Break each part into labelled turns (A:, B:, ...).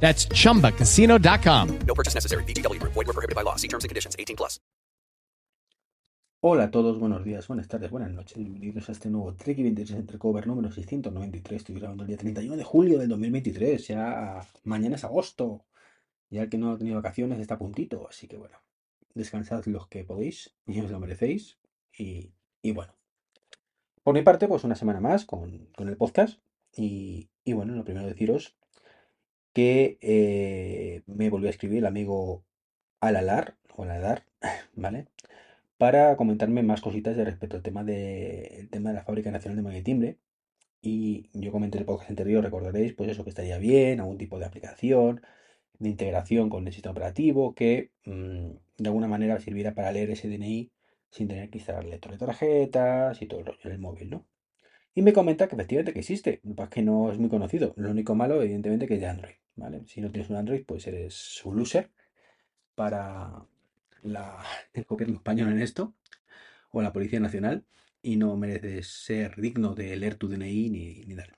A: That's chumbacasino.com.
B: No purchase necessary. BGW. Void were prohibited by law. See terms and conditions. 18 plus.
C: Hola a todos, buenos días, buenas tardes, buenas noches. Bienvenidos a este nuevo Trek 23 entre cover número 693. Estoy grabando el día 31 de julio del 2023. Ya mañana es agosto. Ya el que no ha tenido vacaciones está a puntito. Así que bueno, descansad los que podéis y os lo merecéis. Y, y bueno, por mi parte, pues una semana más con, con el podcast. Y, y bueno, lo primero deciros que eh, me volvió a escribir el amigo Alalar, o Aladar, ¿vale? Para comentarme más cositas de respecto al tema de, el tema de la Fábrica Nacional de Magnetimbre. Y yo comenté en el podcast anterior, recordaréis, pues eso que estaría bien, algún tipo de aplicación, de integración con el sistema operativo, que mm, de alguna manera sirviera para leer ese DNI sin tener que instalar lector de tarjetas y todo el rollo en el móvil, ¿no? Y me comenta que efectivamente que existe, lo que no es muy conocido. Lo único malo, evidentemente, que es de Android, ¿vale? Si no tienes un Android, pues eres un loser para el gobierno español en esto, o la Policía Nacional, y no mereces ser digno de leer tu DNI ni, ni dar.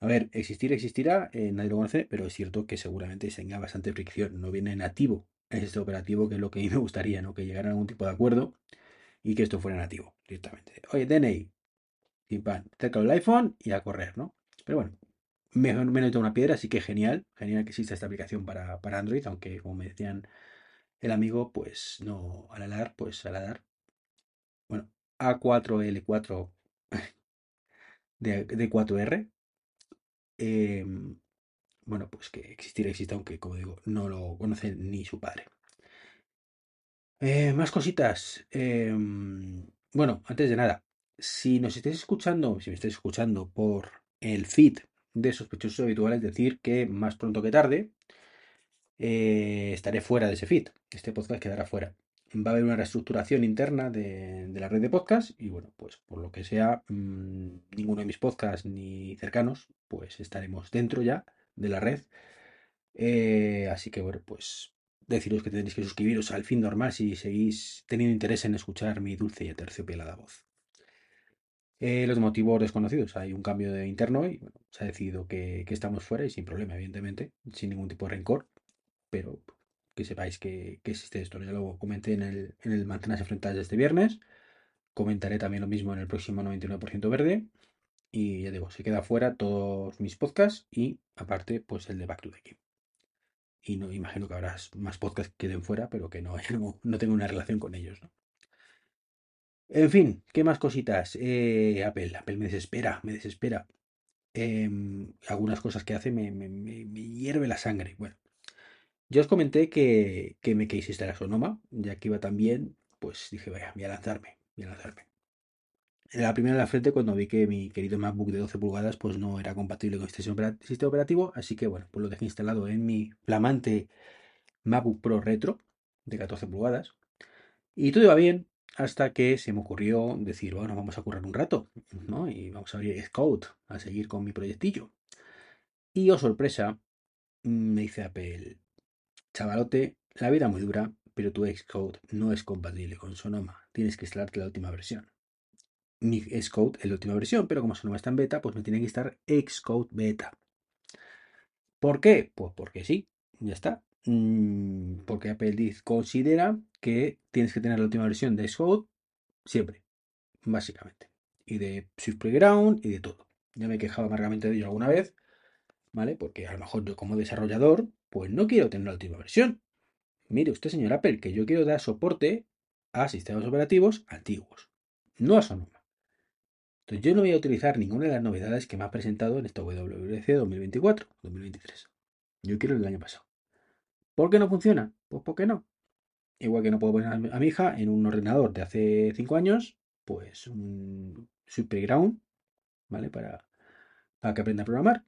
C: A ver, existir existirá, eh, nadie lo conoce, pero es cierto que seguramente tenga bastante fricción. No viene nativo este operativo, que es lo que a mí me gustaría, ¿no? Que llegara a algún tipo de acuerdo y que esto fuera nativo directamente. Oye, DNI, pim pam, cerca el iPhone y a correr, ¿no? Pero bueno, me, me he una piedra, así que genial, genial que exista esta aplicación para, para Android, aunque como me decían el amigo, pues no, al alar, pues al alar. Bueno, A4L4 de, de 4R. Eh, bueno, pues que existirá, existe, aunque como digo, no lo conoce ni su padre. Eh, más cositas. Eh, bueno, antes de nada, si nos estáis escuchando, si me estáis escuchando por el feed de sospechosos habituales, decir que más pronto que tarde eh, estaré fuera de ese feed. Este podcast quedará fuera. Va a haber una reestructuración interna de, la red de podcast y bueno, pues por lo que sea, mmm, ninguno de mis podcasts ni cercanos, pues estaremos dentro ya de la red. Eh, así que bueno, pues deciros que tenéis que suscribiros al fin normal si seguís teniendo interés en escuchar mi dulce y aterciopelada voz. Eh, los motivos desconocidos. Hay un cambio de interno y bueno, se ha decidido que, que, estamos fuera y sin problema, evidentemente, sin ningún tipo de rencor. Pero que sepáis que, existe esto. Ya lo comenté en el, en el Mantenerse Enfrentadas de este viernes. Comentaré también lo mismo en el próximo 99% verde. Y ya digo, se queda fuera todos mis podcasts y aparte, pues el de Back to the Game. Y no imagino que habrá más podcasts que queden fuera, pero que no, no, tengo una relación con ellos. En fin, ¿qué más cositas? Eh, Apple, Apple me desespera, me desespera. Eh, algunas cosas que hace me, me, hierve la sangre. Bueno, yo os comenté que, que me quisiste la Sonoma, ya que iba tan bien, pues dije, vaya, voy a lanzarme, voy a lanzarme. En la primera de la frente, cuando vi que mi querido MacBook de 12 pulgadas, pues no era compatible con este sistema operativo, así que bueno, pues lo dejé instalado en mi flamante MacBook Pro Retro de 14 pulgadas. Y todo iba bien, hasta que se me ocurrió decir, bueno, vamos a currar un rato, ¿no? Y vamos a abrir Scout a seguir con mi proyectillo. Y oh sorpresa, me dice Apple, chavalote, la vida muy dura, pero tu Xcode no es compatible con Sonoma. Tienes que instalarte la última versión. Mi Xcode es la última versión, pero como Sonoma está en beta, pues me tiene que instalar Xcode beta. ¿Por qué? Pues porque sí, ya está. Mm, porque Apple considera que tienes que tener la última versión de Xcode siempre, básicamente. Y de Swift Playground y de todo. Ya me he quejado amargamente de ello alguna vez, ¿vale? Porque a lo mejor yo como desarrollador, pues no quiero tener la última versión. Mire usted, señor Apple, que yo quiero dar soporte a sistemas operativos antiguos, no a Sonoma. Entonces yo no voy a utilizar ninguna de las novedades que me ha presentado en esta WWDC 2024-2023. Yo quiero el año pasado. ¿Por qué no funciona? Pues porque no. Igual que no puedo poner a mi hija en un ordenador de hace 5 años, pues un Superground, ¿vale? Para, que aprenda a programar.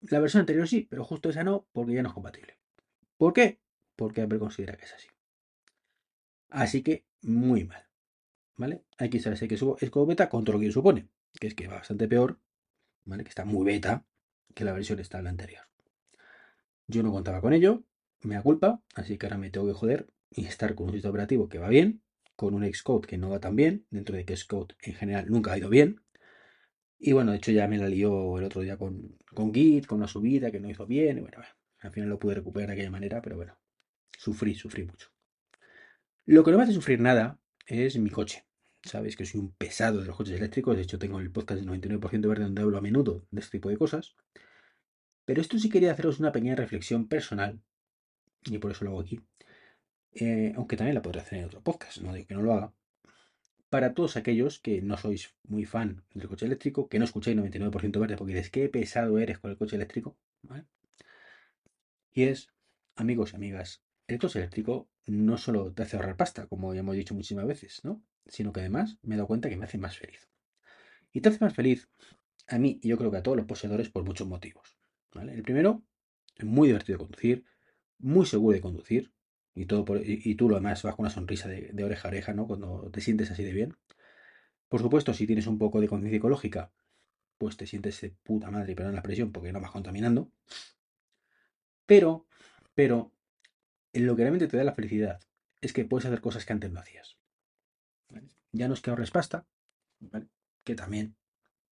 C: La versión anterior sí, pero justo esa no, porque ya no es compatible. ¿Por qué? Porque Apple considera que es así. Así que muy mal. ¿Vale? Hay que instalar Xcode Beta con lo que supone, que es que va bastante peor, ¿vale? Que está muy beta que la versión estable anterior. Yo no contaba con ello, me da culpa, así que ahora me tengo que joder y estar con un sistema operativo que va bien, con un Xcode que no va tan bien, dentro de que Xcode en general nunca ha ido bien. Y bueno, de hecho ya me la lió el otro día con, con Git, con una subida que no hizo bien. Y bueno, al final lo pude recuperar de aquella manera, pero bueno, sufrí, sufrí mucho. Lo que no me hace sufrir nada es mi coche. Sabéis que soy un pesado de los coches eléctricos. De hecho, tengo el podcast del 99% verde donde hablo a menudo de este tipo de cosas. Pero esto sí quería haceros una pequeña reflexión personal. Y por eso lo hago aquí. Eh, aunque también la podré hacer en otro podcast, no digo que no lo haga. Para todos aquellos que no sois muy fan del coche eléctrico, que no escucháis 99% verde porque dices qué pesado eres con el coche eléctrico, Y es, amigos y amigas, el coche eléctrico no solo te hace ahorrar pasta, como ya hemos dicho muchísimas veces, ¿no? Sino que además me he dado cuenta que me hace más feliz. Y te hace más feliz a mí y yo creo que a todos los poseedores por muchos motivos. El primero, es muy divertido de conducir, muy seguro de conducir, y, todo y, tú lo demás vas con una sonrisa de, oreja a oreja, ¿no? Cuando te sientes así de bien. Por supuesto, si tienes un poco de conciencia ecológica, pues te sientes de puta madre, perdón la expresión, porque no vas contaminando. Pero, pero, en lo que realmente te da la felicidad es que puedes hacer cosas que antes no hacías. Ya no es que ahorres pasta, que también,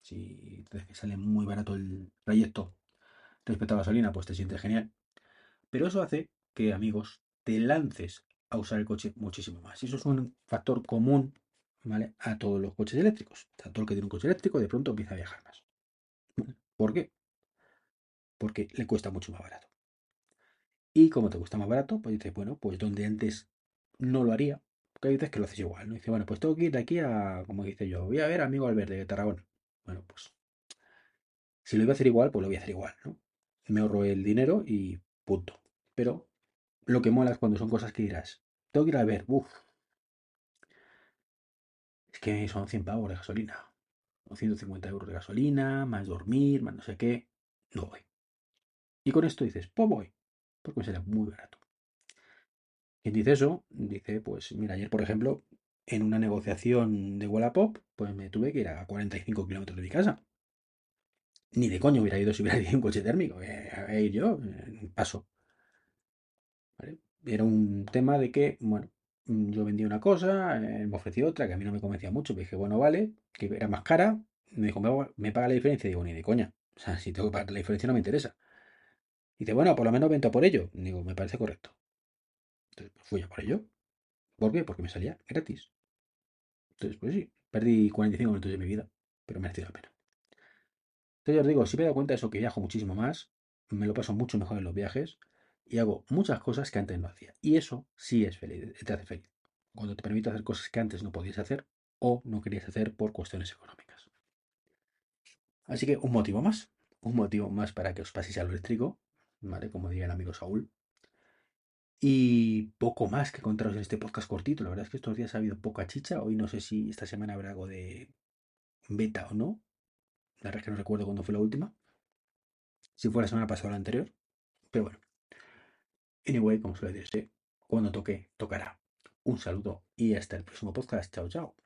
C: si sale muy barato el trayecto respecto a gasolina, pues te sientes genial. Pero eso hace que, amigos, te lances a usar el coche muchísimo más. Y eso es un factor común ¿vale? a todos los coches eléctricos. O sea, todo el que tiene un coche eléctrico de pronto empieza a viajar más. ¿Por qué? Porque le cuesta mucho más barato. Y como te cuesta más barato, pues dices, bueno, pues donde antes no lo haría, porque hay veces que lo haces igual, ¿no? dice, bueno, pues tengo que ir de aquí a, como dice yo, voy a ver a amigo Albert de Tarragona. Bueno, pues si lo iba a hacer igual, pues lo voy a hacer igual, ¿no? Me ahorro el dinero y punto. Pero lo que mola es cuando son cosas que dirás, tengo que ir a ver, uff, es que son 100 pavos de gasolina, o 150 euros de gasolina, más dormir, más no sé qué, no voy. Y con esto dices, pues voy, porque será muy barato. Quien dice eso, dice, pues mira, ayer por ejemplo, en una negociación de Wallapop, pues me tuve que ir a 45 kilómetros de mi casa. Ni de coño hubiera ido si hubiera ido un coche térmico. Eh, a yo, eh, paso. Era un tema de que, bueno, yo vendía una cosa, él me ofreció otra que a mí no me convencía mucho. Me dije, bueno, vale, que era más cara. Me dijo, me, paga la diferencia. Digo, ni de coña. O sea, si tengo que pagar la diferencia no me interesa. Dice, bueno, por lo menos vento por ello. Digo, me parece correcto. Entonces, pues fui a por ello. ¿Por qué? Porque me salía gratis. Entonces, pues sí, perdí 45 minutos de mi vida, pero me ha sido la pena. Entonces, ya os digo, si me he dado cuenta de eso, que viajo muchísimo más, me lo paso mucho mejor en los viajes y hago muchas cosas que antes no hacía. Y eso sí es feliz, te hace feliz. Cuando te permite hacer cosas que antes no podías hacer o no querías hacer por cuestiones económicas. Así que un motivo más, un motivo más para que os paséis al eléctrico, ¿vale? Como diría el amigo Saúl. Y poco más que contaros en este podcast cortito. La verdad es que estos días ha habido poca chicha. Hoy no sé si esta semana habrá algo de beta o no. La verdad es que no recuerdo cuándo fue la última. Si fue la semana pasada o la anterior. Pero bueno. Anyway, como suele decirse, cuando toque, tocará. Un saludo y hasta el próximo podcast. Chao, chao.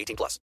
B: 18 plus.